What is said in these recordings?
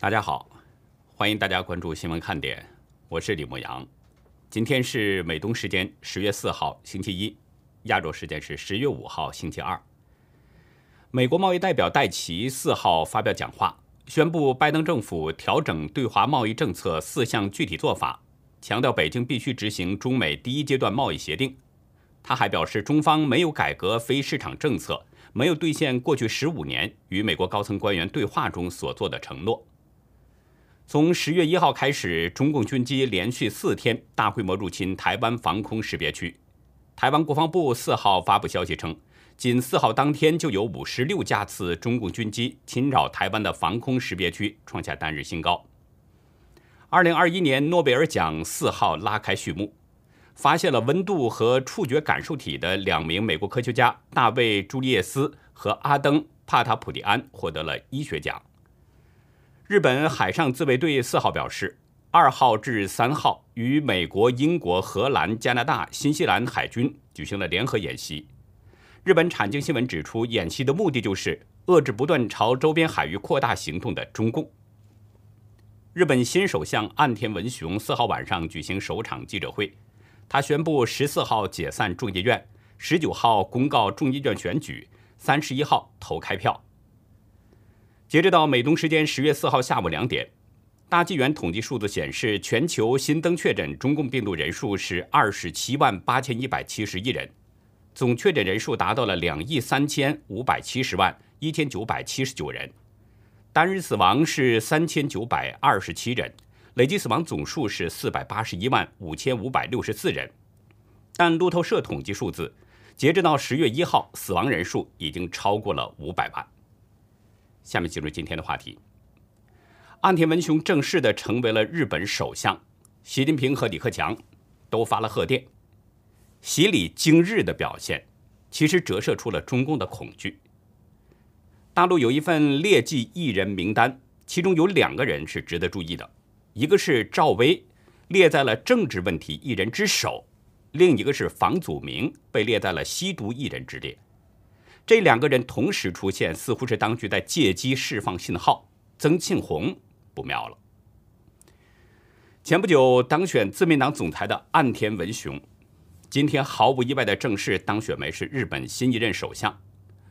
大家好，欢迎大家关注新闻看点，我是李牧阳。今天是美东时间十月四号星期一，亚洲时间是十月五号星期二。美国贸易代表戴奇四号发表讲话，宣布拜登政府调整对华贸易政策四项具体做法，强调北京必须执行中美第一阶段贸易协定。他还表示，中方没有改革非市场政策，没有兑现过去十五年与美国高层官员对话中所做的承诺。从十月一号开始，中共军机连续四天大规模入侵台湾防空识别区。台湾国防部四号发布消息称，仅四号当天就有五十六架次中共军机侵扰台湾的防空识别区，创下单日新高。二零二一年诺贝尔奖四号拉开序幕，发现了温度和触觉感受体的两名美国科学家大卫·朱利叶斯和阿登·帕塔普蒂安获得了医学奖。日本海上自卫队四号表示，二号至三号与美国、英国、荷兰、加拿大、新西兰海军举行了联合演习。日本产经新闻指出，演习的目的就是遏制不断朝周边海域扩大行动的中共。日本新首相岸田文雄四号晚上举行首场记者会，他宣布十四号解散众议院，十九号公告众议院选举，三十一号投开票。截止到美东时间十月四号下午两点，大纪元统计数字显示，全球新增确诊中共病毒人数是二十七万八千一百七十一人，总确诊人数达到了两亿三千五百七十万一千九百七十九人，单日死亡是三千九百二十七人，累计死亡总数是四百八十一万五千五百六十四人。但路透社统计数字，截止到十月一号，死亡人数已经超过了五百万。下面进入今天的话题。岸田文雄正式的成为了日本首相，习近平和李克强都发了贺电。习礼惊日的表现，其实折射出了中共的恐惧。大陆有一份劣迹艺人名单，其中有两个人是值得注意的，一个是赵薇，列在了政治问题艺人之首；另一个是房祖名，被列在了吸毒艺人之列。这两个人同时出现，似乎是当局在借机释放信号。曾庆红不妙了。前不久当选自民党总裁的岸田文雄，今天毫无意外的正式当选为是日本新一任首相。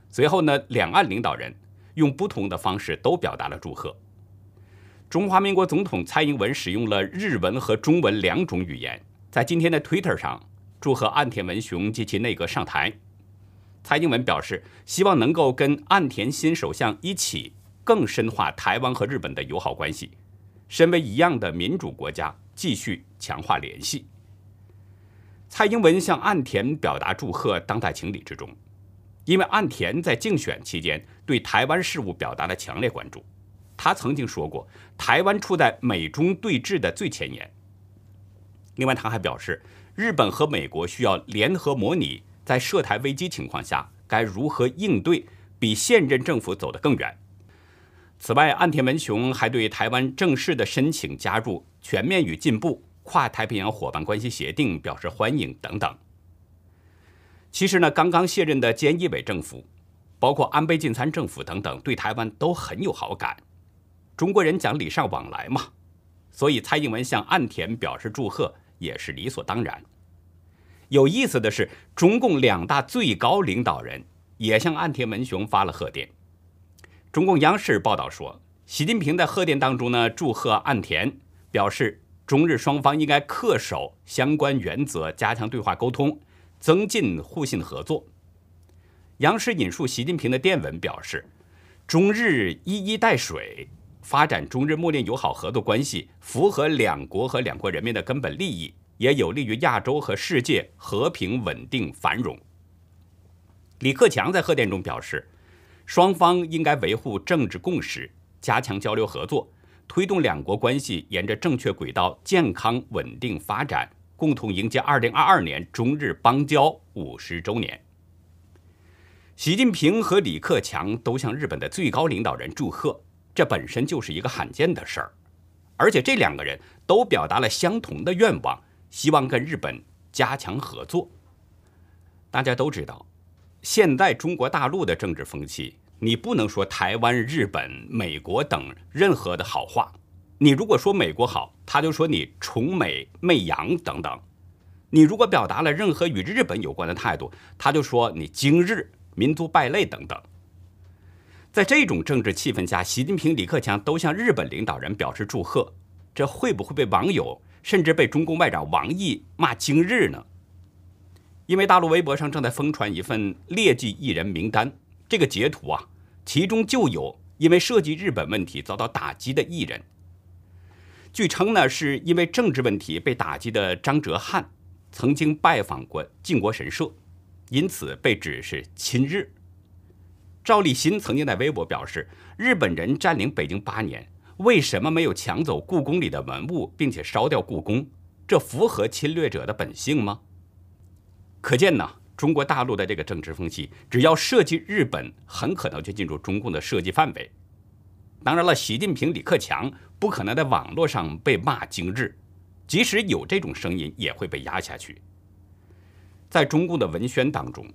随后呢，两岸领导人用不同的方式都表达了祝贺。中华民国总统蔡英文使用了日文和中文两种语言，在今天的 Twitter 上祝贺岸田文雄及其内阁上台。蔡英文表示，希望能够跟岸田新首相一起，更深化台湾和日本的友好关系。身为一样的民主国家，继续强化联系。蔡英文向岸田表达祝贺，当在情理之中。因为岸田在竞选期间对台湾事务表达了强烈关注，他曾经说过，台湾处在美中对峙的最前沿。另外，他还表示，日本和美国需要联合模拟。在涉台危机情况下，该如何应对，比现任政府走得更远。此外，岸田文雄还对台湾正式的申请加入全面与进步跨太平洋伙伴关系协定表示欢迎等等。其实呢，刚刚卸任的菅义伟政府，包括安倍晋三政府等等，对台湾都很有好感。中国人讲礼尚往来嘛，所以蔡英文向岸田表示祝贺也是理所当然。有意思的是，中共两大最高领导人也向岸田文雄发了贺电。中共央视报道说，习近平在贺电当中呢，祝贺岸田，表示中日双方应该恪守相关原则，加强对话沟通，增进互信合作。央视引述习近平的电文表示，中日一衣带水，发展中日睦邻友好合作关系，符合两国和两国人民的根本利益。也有利于亚洲和世界和平稳定繁荣。李克强在贺电中表示，双方应该维护政治共识，加强交流合作，推动两国关系沿着正确轨道健康稳定发展，共同迎接二零二二年中日邦交五十周年。习近平和李克强都向日本的最高领导人祝贺，这本身就是一个罕见的事儿，而且这两个人都表达了相同的愿望。希望跟日本加强合作。大家都知道，现在中国大陆的政治风气你不能说台湾、日本、美国等任何的好话。你如果说美国好，他就说你崇美媚洋等等；你如果表达了任何与日本有关的态度，他就说你今日民族败类等等。在这种政治气氛下，习近平、李克强都向日本领导人表示祝贺，这会不会被网友甚至被中共外长王毅骂今日呢？因为大陆微博上正在疯传一份劣迹艺人名单，这个截图啊，其中就有因为涉及日本问题遭到打击的艺人。据称呢，是因为政治问题被打击的张哲瀚曾经拜访过靖国神社，因此被指是亲日。赵立新曾经在微博表示：“日本人占领北京八年，为什么没有抢走故宫里的文物，并且烧掉故宫？这符合侵略者的本性吗？”可见呢，中国大陆的这个政治风气，只要涉及日本，很可能就进入中共的涉及范围。当然了，习近平、李克强不可能在网络上被骂精日，即使有这种声音，也会被压下去。在中共的文宣当中，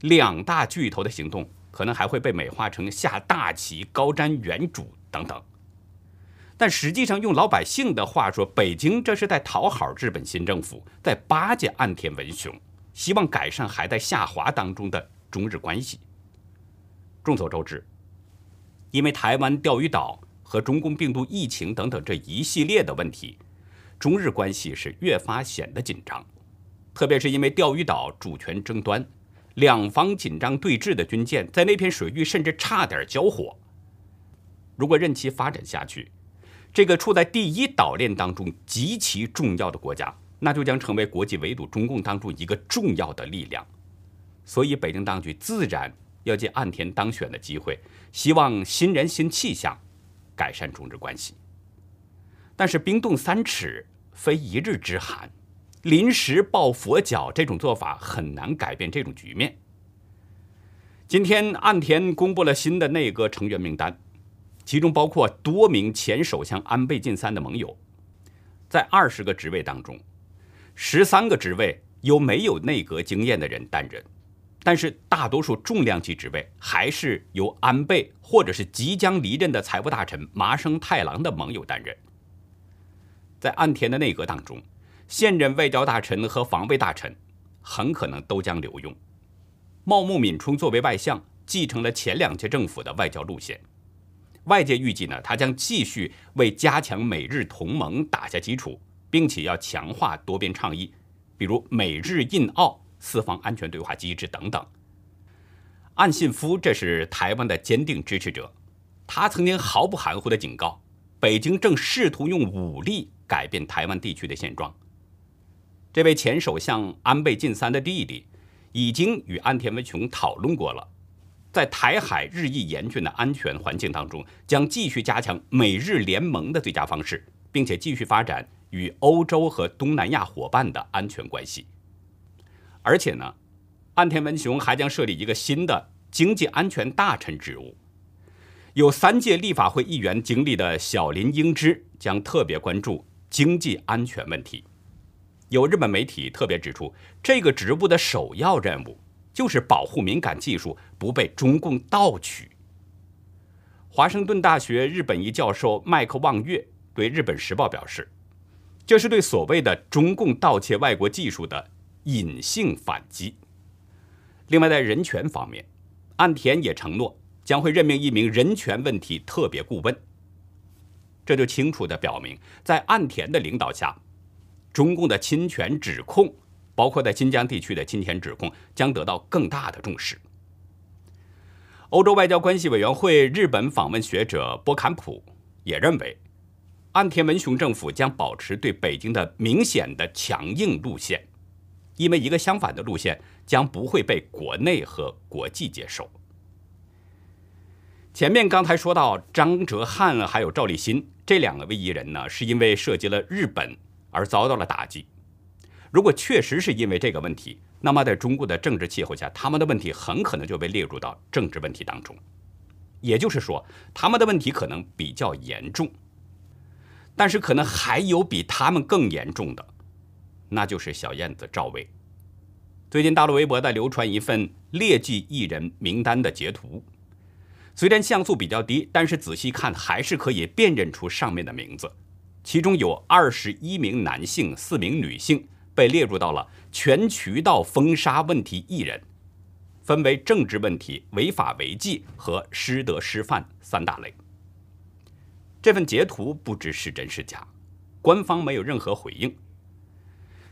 两大巨头的行动可能还会被美化成下大棋、高瞻远瞩等等。但实际上，用老百姓的话说，北京这是在讨好日本新政府，在巴结岸田文雄。希望改善还在下滑当中的中日关系。众所周知，因为台湾、钓鱼岛和中共病毒疫情等等这一系列的问题，中日关系是越发显得紧张。特别是因为钓鱼岛主权争端，两方紧张对峙的军舰在那片水域甚至差点交火。如果任其发展下去，这个处在第一岛链当中极其重要的国家。那就将成为国际围堵中共当中一个重要的力量，所以北京当局自然要借岸田当选的机会，希望新人新气象，改善中日关系。但是冰冻三尺非一日之寒，临时抱佛脚这种做法很难改变这种局面。今天岸田公布了新的内阁成员名单，其中包括多名前首相安倍晋三的盟友，在二十个职位当中。十三个职位由没有内阁经验的人担任，但是大多数重量级职位还是由安倍或者是即将离任的财务大臣麻生太郎的盟友担任。在岸田的内阁当中，现任外交大臣和防卫大臣很可能都将留用。茂木敏充作为外相，继承了前两届政府的外交路线，外界预计呢，他将继续为加强美日同盟打下基础。并且要强化多边倡议，比如美日印澳四方安全对话机制等等。岸信夫这是台湾的坚定支持者，他曾经毫不含糊地警告，北京正试图用武力改变台湾地区的现状。这位前首相安倍晋三的弟弟已经与安田文雄讨论过了，在台海日益严峻的安全环境当中，将继续加强美日联盟的最佳方式，并且继续发展。与欧洲和东南亚伙伴的安全关系，而且呢，岸田文雄还将设立一个新的经济安全大臣职务。有三届立法会议员经历的小林英知将特别关注经济安全问题。有日本媒体特别指出，这个职务的首要任务就是保护敏感技术不被中共盗取。华盛顿大学日本一教授麦克望月对日本时报表示。这是对所谓的中共盗窃外国技术的隐性反击。另外，在人权方面，岸田也承诺将会任命一名人权问题特别顾问。这就清楚地表明，在岸田的领导下，中共的侵权指控，包括在新疆地区的侵权指控，将得到更大的重视。欧洲外交关系委员会日本访问学者波坎普也认为。岸田文雄政府将保持对北京的明显的强硬路线，因为一个相反的路线将不会被国内和国际接受。前面刚才说到张哲瀚还有赵立新这两个位艺人呢，是因为涉及了日本而遭到了打击。如果确实是因为这个问题，那么在中国的政治气候下，他们的问题很可能就被列入到政治问题当中。也就是说，他们的问题可能比较严重。但是可能还有比他们更严重的，那就是小燕子赵薇。最近大陆微博在流传一份劣迹艺人名单的截图，虽然像素比较低，但是仔细看还是可以辨认出上面的名字。其中有二十一名男性，四名女性被列入到了全渠道封杀问题艺人，分为政治问题、违法违纪和师德师范三大类。这份截图不知是真是假，官方没有任何回应。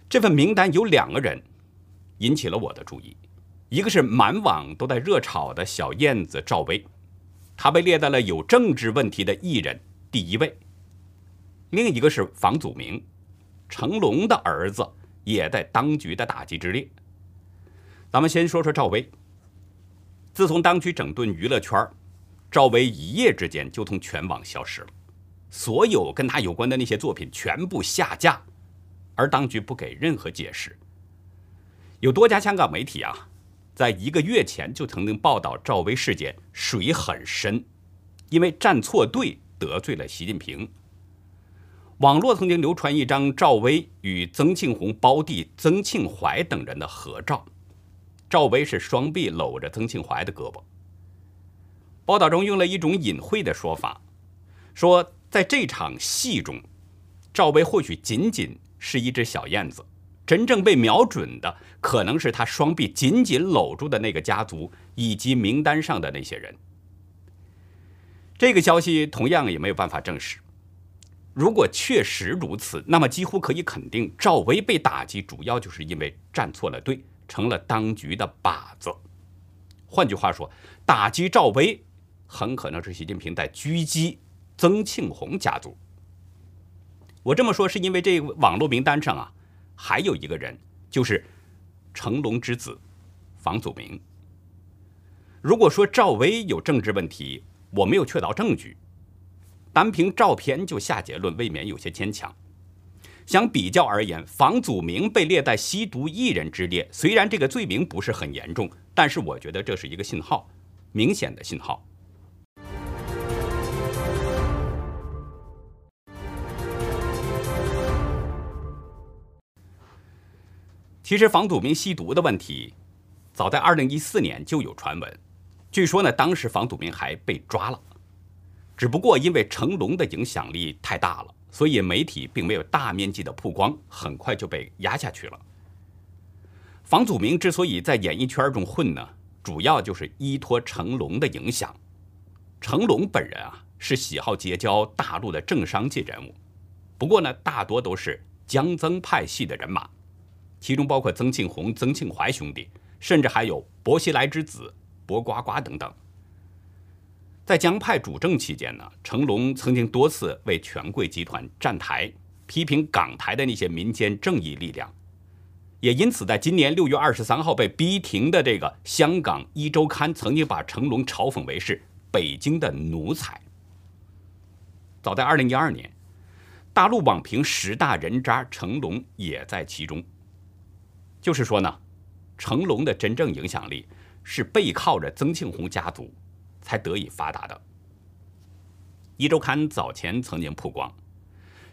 这份名单有两个人引起了我的注意，一个是满网都在热炒的小燕子赵薇，她被列在了有政治问题的艺人第一位；另一个是房祖名，成龙的儿子，也在当局的打击之列。咱们先说说赵薇，自从当局整顿娱乐圈，赵薇一夜之间就从全网消失了。所有跟她有关的那些作品全部下架，而当局不给任何解释。有多家香港媒体啊，在一个月前就曾经报道赵薇事件水很深，因为站错队得罪了习近平。网络曾经流传一张赵薇与曾庆红胞弟曾庆怀等人的合照，赵薇是双臂搂着曾庆怀的胳膊。报道中用了一种隐晦的说法，说。在这场戏中，赵薇或许仅仅是一只小燕子，真正被瞄准的可能是她双臂紧紧搂住的那个家族以及名单上的那些人。这个消息同样也没有办法证实。如果确实如此，那么几乎可以肯定，赵薇被打击主要就是因为站错了队，成了当局的靶子。换句话说，打击赵薇很可能是习近平在狙击。曾庆红家族，我这么说是因为这网络名单上啊，还有一个人，就是成龙之子房祖名。如果说赵薇有政治问题，我没有确凿证据，单凭照片就下结论，未免有些牵强。相比较而言，房祖名被列在吸毒艺人之列，虽然这个罪名不是很严重，但是我觉得这是一个信号，明显的信号。其实房祖名吸毒的问题，早在二零一四年就有传闻。据说呢，当时房祖名还被抓了，只不过因为成龙的影响力太大了，所以媒体并没有大面积的曝光，很快就被压下去了。房祖名之所以在演艺圈中混呢，主要就是依托成龙的影响。成龙本人啊，是喜好结交大陆的政商界人物，不过呢，大多都是江曾派系的人马。其中包括曾庆红、曾庆怀兄弟，甚至还有薄熙来之子薄瓜瓜等等。在江派主政期间呢，成龙曾经多次为权贵集团站台，批评港台的那些民间正义力量，也因此在今年六月二十三号被逼停的这个香港一周刊曾经把成龙嘲讽为是北京的奴才。早在二零一二年，大陆网评十大人渣，成龙也在其中。就是说呢，成龙的真正影响力是背靠着曾庆红家族才得以发达的。一周刊早前曾经曝光，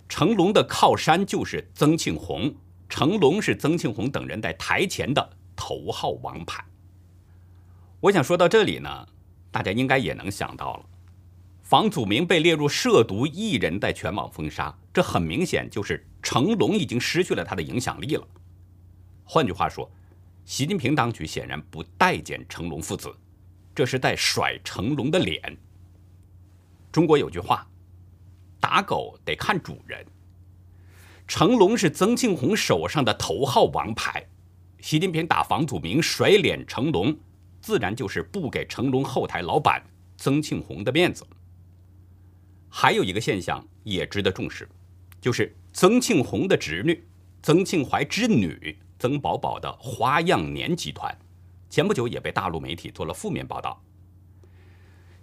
成龙的靠山就是曾庆红，成龙是曾庆红等人在台前的头号王牌。我想说到这里呢，大家应该也能想到了，房祖名被列入涉毒艺人，在全网封杀，这很明显就是成龙已经失去了他的影响力了。换句话说，习近平当局显然不待见成龙父子，这是在甩成龙的脸。中国有句话：“打狗得看主人。”成龙是曾庆红手上的头号王牌，习近平打房祖名甩脸成龙，自然就是不给成龙后台老板曾庆红的面子。还有一个现象也值得重视，就是曾庆红的侄女曾庆怀之女。曾宝宝的花样年集团，前不久也被大陆媒体做了负面报道。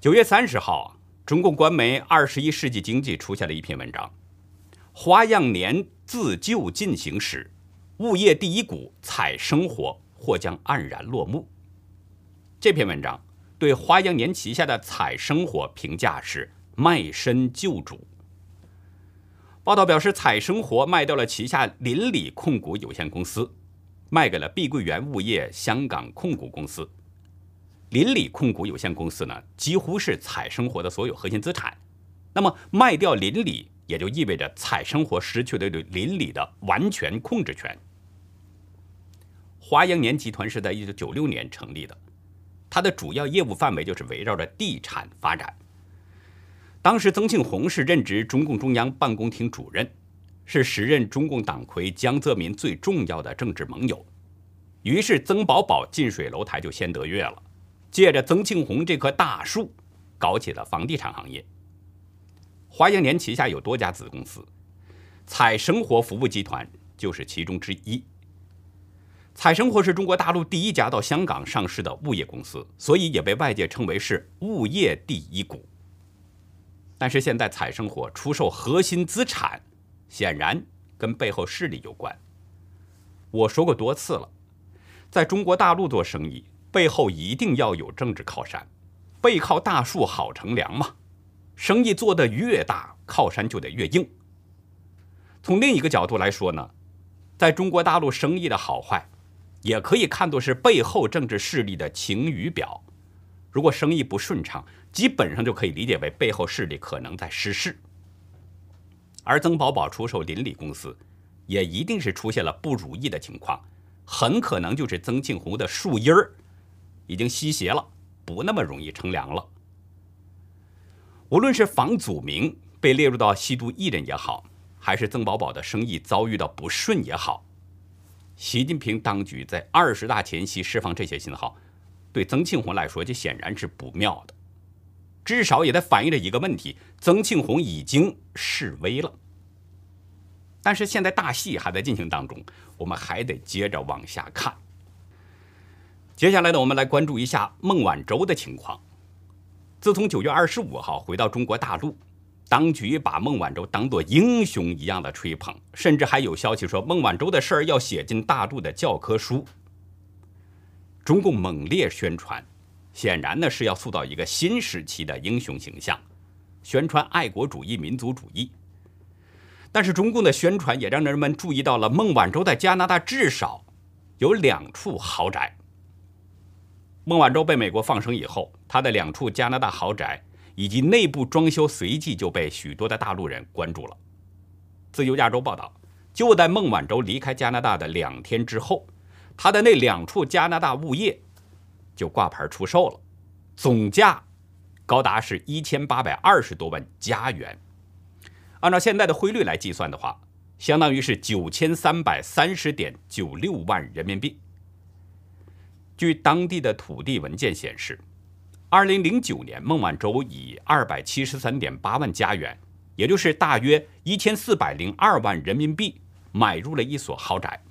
九月三十号，中共官媒《二十一世纪经济》出现了一篇文章，《花样年自救进行时，物业第一股彩生活或将黯然落幕》。这篇文章对花样年旗下的彩生活评价是卖身救主。报道表示，彩生活卖掉了旗下邻里控股有限公司。卖给了碧桂园物业香港控股公司，邻里控股有限公司呢，几乎是彩生活的所有核心资产。那么卖掉邻里，也就意味着彩生活失去了对邻里的完全控制权。华阳年集团是在一九九六年成立的，它的主要业务范围就是围绕着地产发展。当时曾庆红是任职中共中央办公厅主任，是时任中共党魁江泽民最重要的政治盟友。于是曾宝宝近水楼台就先得月了，借着曾庆红这棵大树，搞起了房地产行业。华阳年旗下有多家子公司，彩生活服务集团就是其中之一。彩生活是中国大陆第一家到香港上市的物业公司，所以也被外界称为是物业第一股。但是现在彩生活出售核心资产，显然跟背后势力有关。我说过多次了，在中国大陆做生意，背后一定要有政治靠山，背靠大树好乘凉嘛。生意做得越大，靠山就得越硬。从另一个角度来说呢，在中国大陆生意的好坏。也可以看作是背后政治势力的晴雨表。如果生意不顺畅，基本上就可以理解为背后势力可能在失势。而曾宝宝出售邻里公司，也一定是出现了不如意的情况，很可能就是曾庆红的树荫儿已经吸邪了，不那么容易乘凉了。无论是房祖名被列入到吸毒艺人也好，还是曾宝宝的生意遭遇到不顺也好。习近平当局在二十大前夕释放这些信号，对曾庆红来说就显然是不妙的，至少也在反映着一个问题：曾庆红已经示威了。但是现在大戏还在进行当中，我们还得接着往下看。接下来呢，我们来关注一下孟晚舟的情况。自从九月二十五号回到中国大陆。当局把孟晚舟当作英雄一样的吹捧，甚至还有消息说孟晚舟的事儿要写进大陆的教科书。中共猛烈宣传，显然呢是要塑造一个新时期的英雄形象，宣传爱国主义、民族主义。但是中共的宣传也让人们注意到了孟晚舟在加拿大至少有两处豪宅。孟晚舟被美国放生以后，她的两处加拿大豪宅。以及内部装修随即就被许多的大陆人关注了。自由亚洲报道，就在孟晚舟离开加拿大的两天之后，她的那两处加拿大物业就挂牌出售了，总价高达是一千八百二十多万加元，按照现在的汇率来计算的话，相当于是九千三百三十点九六万人民币。据当地的土地文件显示。二零零九年，孟晚舟以二百七十三点八万加元，也就是大约一千四百零二万人民币，买入了一所豪宅，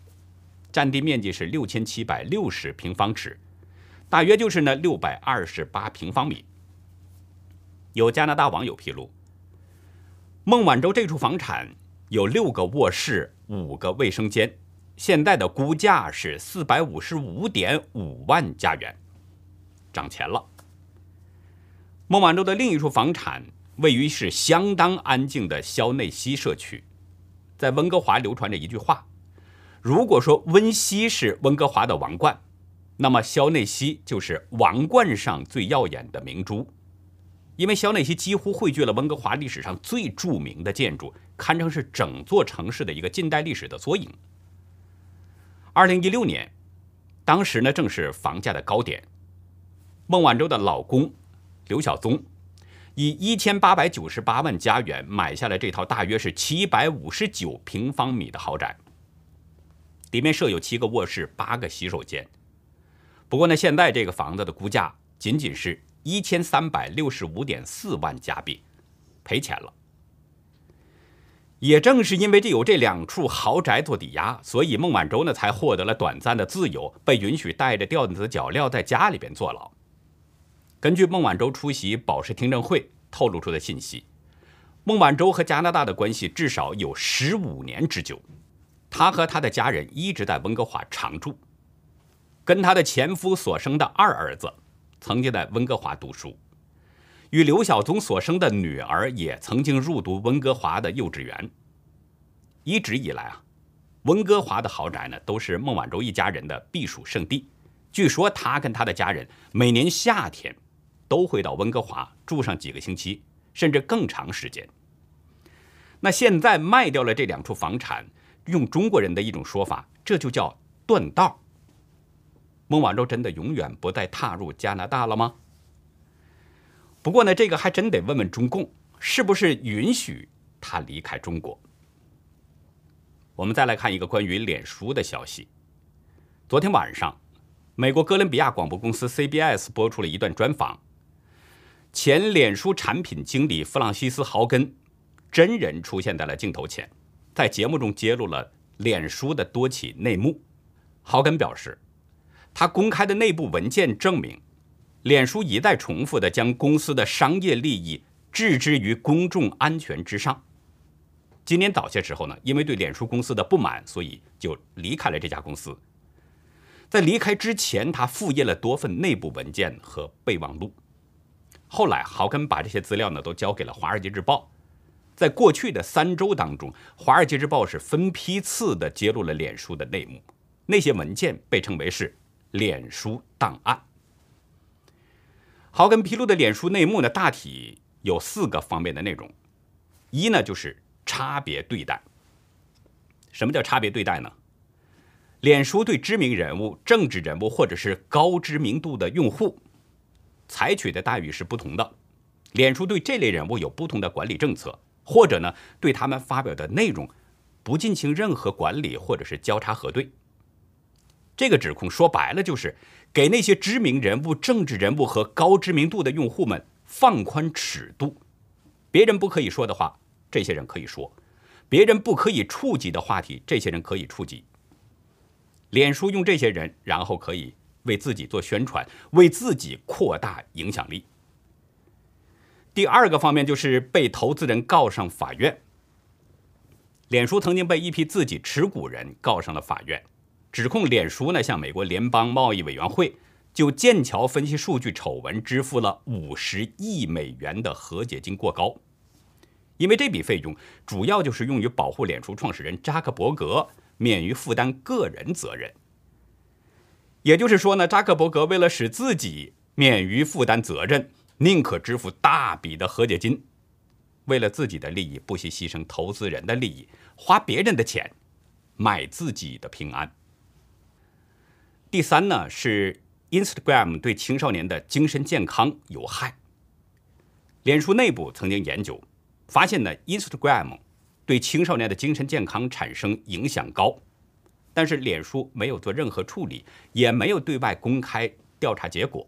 占地面积是六千七百六十平方尺，大约就是呢六百二十八平方米。有加拿大网友披露，孟晚舟这处房产有六个卧室、五个卫生间，现在的估价是四百五十五点五万加元，涨钱了。孟晚舟的另一处房产位于是相当安静的肖内西社区，在温哥华流传着一句话：如果说温西是温哥华的王冠，那么肖内西就是王冠上最耀眼的明珠，因为肖内西几乎汇聚了温哥华历史上最著名的建筑，堪称是整座城市的一个近代历史的缩影。二零一六年，当时呢正是房价的高点，孟晚舟的老公。刘晓宗以一千八百九十八万加元买下了这套大约是七百五十九平方米的豪宅，里面设有七个卧室、八个洗手间。不过呢，现在这个房子的估价仅仅是一千三百六十五点四万加币，赔钱了。也正是因为这有这两处豪宅做抵押，所以孟晚舟呢才获得了短暂的自由，被允许带着吊子的脚镣在家里边坐牢。根据孟晚舟出席保释听证会透露出的信息，孟晚舟和加拿大的关系至少有十五年之久。她和她的家人一直在温哥华常住，跟她的前夫所生的二儿子曾经在温哥华读书，与刘晓宗所生的女儿也曾经入读温哥华的幼稚园。一直以来啊，温哥华的豪宅呢都是孟晚舟一家人的避暑胜地。据说他跟他的家人每年夏天都会到温哥华住上几个星期，甚至更长时间。那现在卖掉了这两处房产，用中国人的一种说法，这就叫断道。孟晚舟真的永远不再踏入加拿大了吗？不过呢，这个还真得问问中共，是不是允许他离开中国？我们再来看一个关于脸书的消息，昨天晚上。美国哥伦比亚广播公司 CBS 播出了一段专访，前脸书产品经理弗朗西斯·豪根真人出现在了镜头前，在节目中揭露了脸书的多起内幕。豪根表示，他公开的内部文件证明，脸书一再重复的将公司的商业利益置之于公众安全之上。今年早些时候呢，因为对脸书公司的不满，所以就离开了这家公司。在离开之前，他复印了多份内部文件和备忘录。后来，豪根把这些资料呢都交给了《华尔街日报》。在过去的三周当中，《华尔街日报》是分批次的揭露了脸书的内幕。那些文件被称为是“脸书档案”。豪根披露的脸书内幕呢，大体有四个方面的内容。一呢，就是差别对待。什么叫差别对待呢？脸书对知名人物、政治人物或者是高知名度的用户采取的待遇是不同的。脸书对这类人物有不同的管理政策，或者呢对他们发表的内容不进行任何管理或者是交叉核对。这个指控说白了就是给那些知名人物、政治人物和高知名度的用户们放宽尺度，别人不可以说的话，这些人可以说；别人不可以触及的话题，这些人可以触及。脸书用这些人，然后可以为自己做宣传，为自己扩大影响力。第二个方面就是被投资人告上法院。脸书曾经被一批自己持股人告上了法院，指控脸书呢向美国联邦贸易委员会就剑桥分析数据丑闻支付了五十亿美元的和解金过高，因为这笔费用主要就是用于保护脸书创始人扎克伯格。免于负担个人责任，也就是说呢，扎克伯格为了使自己免于负担责任，宁可支付大笔的和解金，为了自己的利益不惜牺牲投资人的利益，花别人的钱买自己的平安。第三呢，是 Instagram 对青少年的精神健康有害。脸书内部曾经研究发现呢，Instagram。对青少年的精神健康产生影响高，但是脸书没有做任何处理，也没有对外公开调查结果。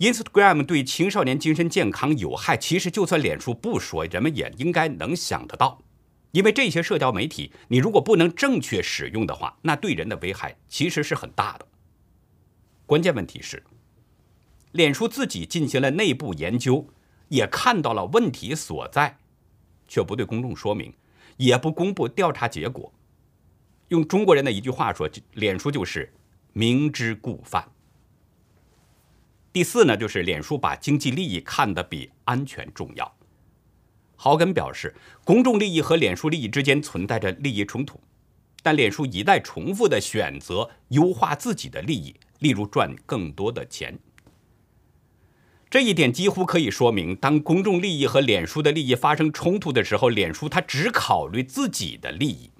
Instagram 对青少年精神健康有害，其实就算脸书不说，人们也应该能想得到，因为这些社交媒体，你如果不能正确使用的话，那对人的危害其实是很大的。关键问题是，脸书自己进行了内部研究，也看到了问题所在。却不对公众说明，也不公布调查结果。用中国人的一句话说，脸书就是明知故犯。第四呢，就是脸书把经济利益看得比安全重要。豪根表示，公众利益和脸书利益之间存在着利益冲突，但脸书一再重复的选择优化自己的利益，例如赚更多的钱。这一点几乎可以说明，当公众利益和脸书的利益发生冲突的时候，脸书它只考虑自己的利益。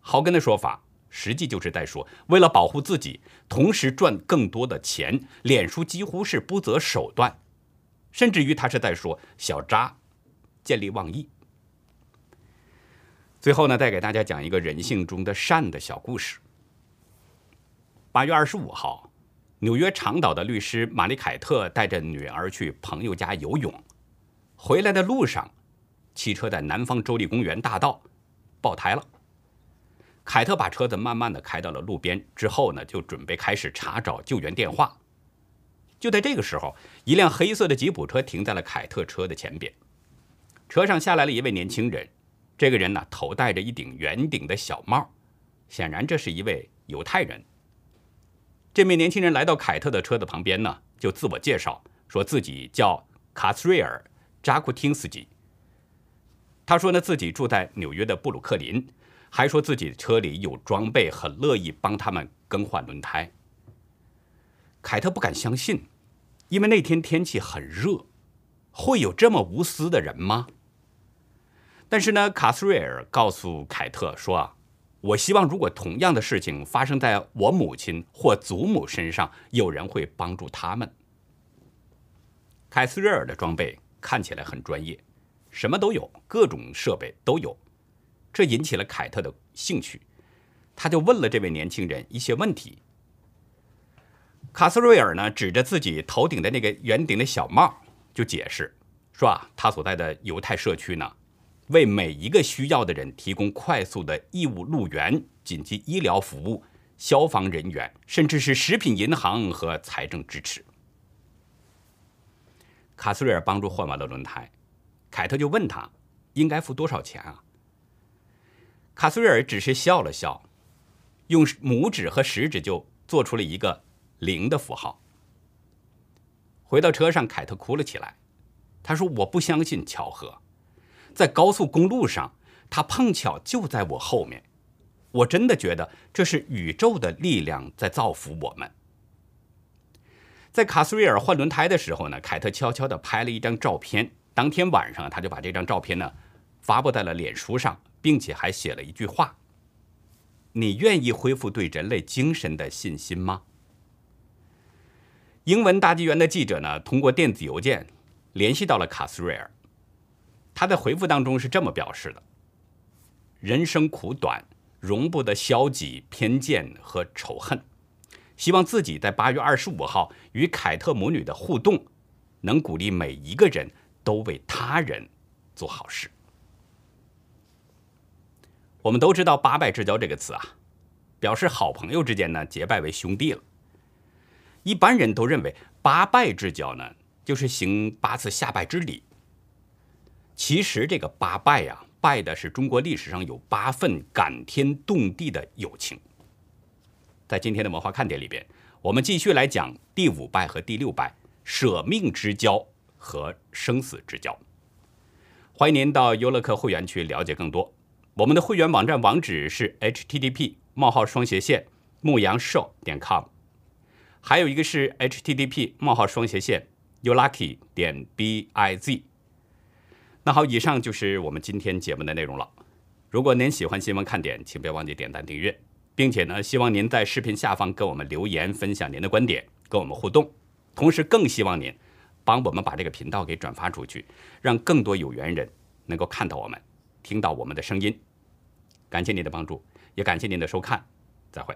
豪根的说法，实际就是在说，为了保护自己，同时赚更多的钱，脸书几乎是不择手段，甚至于他是在说小扎见利忘义。最后呢，再给大家讲一个人性中的善的小故事。八月二十五号。纽约长岛的律师玛丽凯特带着女儿去朋友家游泳，回来的路上，汽车在南方州立公园大道爆胎了。凯特把车子慢慢的开到了路边，之后呢，就准备开始查找救援电话。就在这个时候，一辆黑色的吉普车停在了凯特车的前边，车上下来了一位年轻人，这个人呢，头戴着一顶圆顶的小帽，显然这是一位犹太人。这名年轻人来到凯特的车的旁边呢，就自我介绍，说自己叫卡斯瑞尔·扎库汀斯基。他说呢，自己住在纽约的布鲁克林，还说自己车里有装备，很乐意帮他们更换轮胎。凯特不敢相信，因为那天天气很热，会有这么无私的人吗？但是呢，卡斯瑞尔告诉凯特说：“啊，我希望如果同样的事情发生在我母亲或祖母身上，有人会帮助他们。”凯斯瑞尔的装备看起来很专业，什么都有，各种设备都有，这引起了凯特的兴趣，他就问了这位年轻人一些问题。卡斯瑞尔呢，指着自己头顶的那个圆顶的小帽，就解释说：“啊，他所在的犹太社区呢，为每一个需要的人提供快速的义务路源、紧急医疗服务、消防人员，甚至是食品银行和财政支持。”卡斯瑞尔帮助换完了轮胎，凯特就问他：“应该付多少钱啊？”卡斯瑞尔只是笑了笑，用拇指和食指就做出了一个。零的符号。回到车上，凯特哭了起来。他说：“我不相信巧合，在高速公路上，他碰巧就在我后面。我真的觉得这是宇宙的力量在造福我们。”在卡斯瑞尔换轮胎的时候呢，凯特悄悄地拍了一张照片。当天晚上，他就把这张照片呢发布在了脸书上，并且还写了一句话：“你愿意恢复对人类精神的信心吗？”英文大纪元的记者呢，通过电子邮件联系到了卡斯瑞尔。他在回复当中是这么表示的：“人生苦短，容不得消极、偏见和仇恨。希望自己在八月二十五号与凯特母女的互动，能鼓励每一个人都为他人做好事。”我们都知道“八拜之交”这个词啊，表示好朋友之间呢结拜为兄弟了。一般人都认为八拜之交呢，就是行八次下拜之礼。其实这个八拜呀，拜的是中国历史上有八份感天动地的友情。在今天的文化看点里边，我们继续来讲第五拜和第六拜舍命之交和生死之交。欢迎您到优乐客会员区了解更多。我们的会员网站网址是 http: 冒号双斜线牧羊 show 点 com。还有一个是 http: 冒号双斜线 youlucky 点 biz。那好，以上就是我们今天节目的内容了。如果您喜欢新闻看点，请别忘记点赞订阅，并且呢，希望您在视频下方给我们留言，分享您的观点，跟我们互动。同时，更希望您帮我们把这个频道给转发出去，让更多有缘人能够看到我们，听到我们的声音。感谢您的帮助，也感谢您的收看，再会。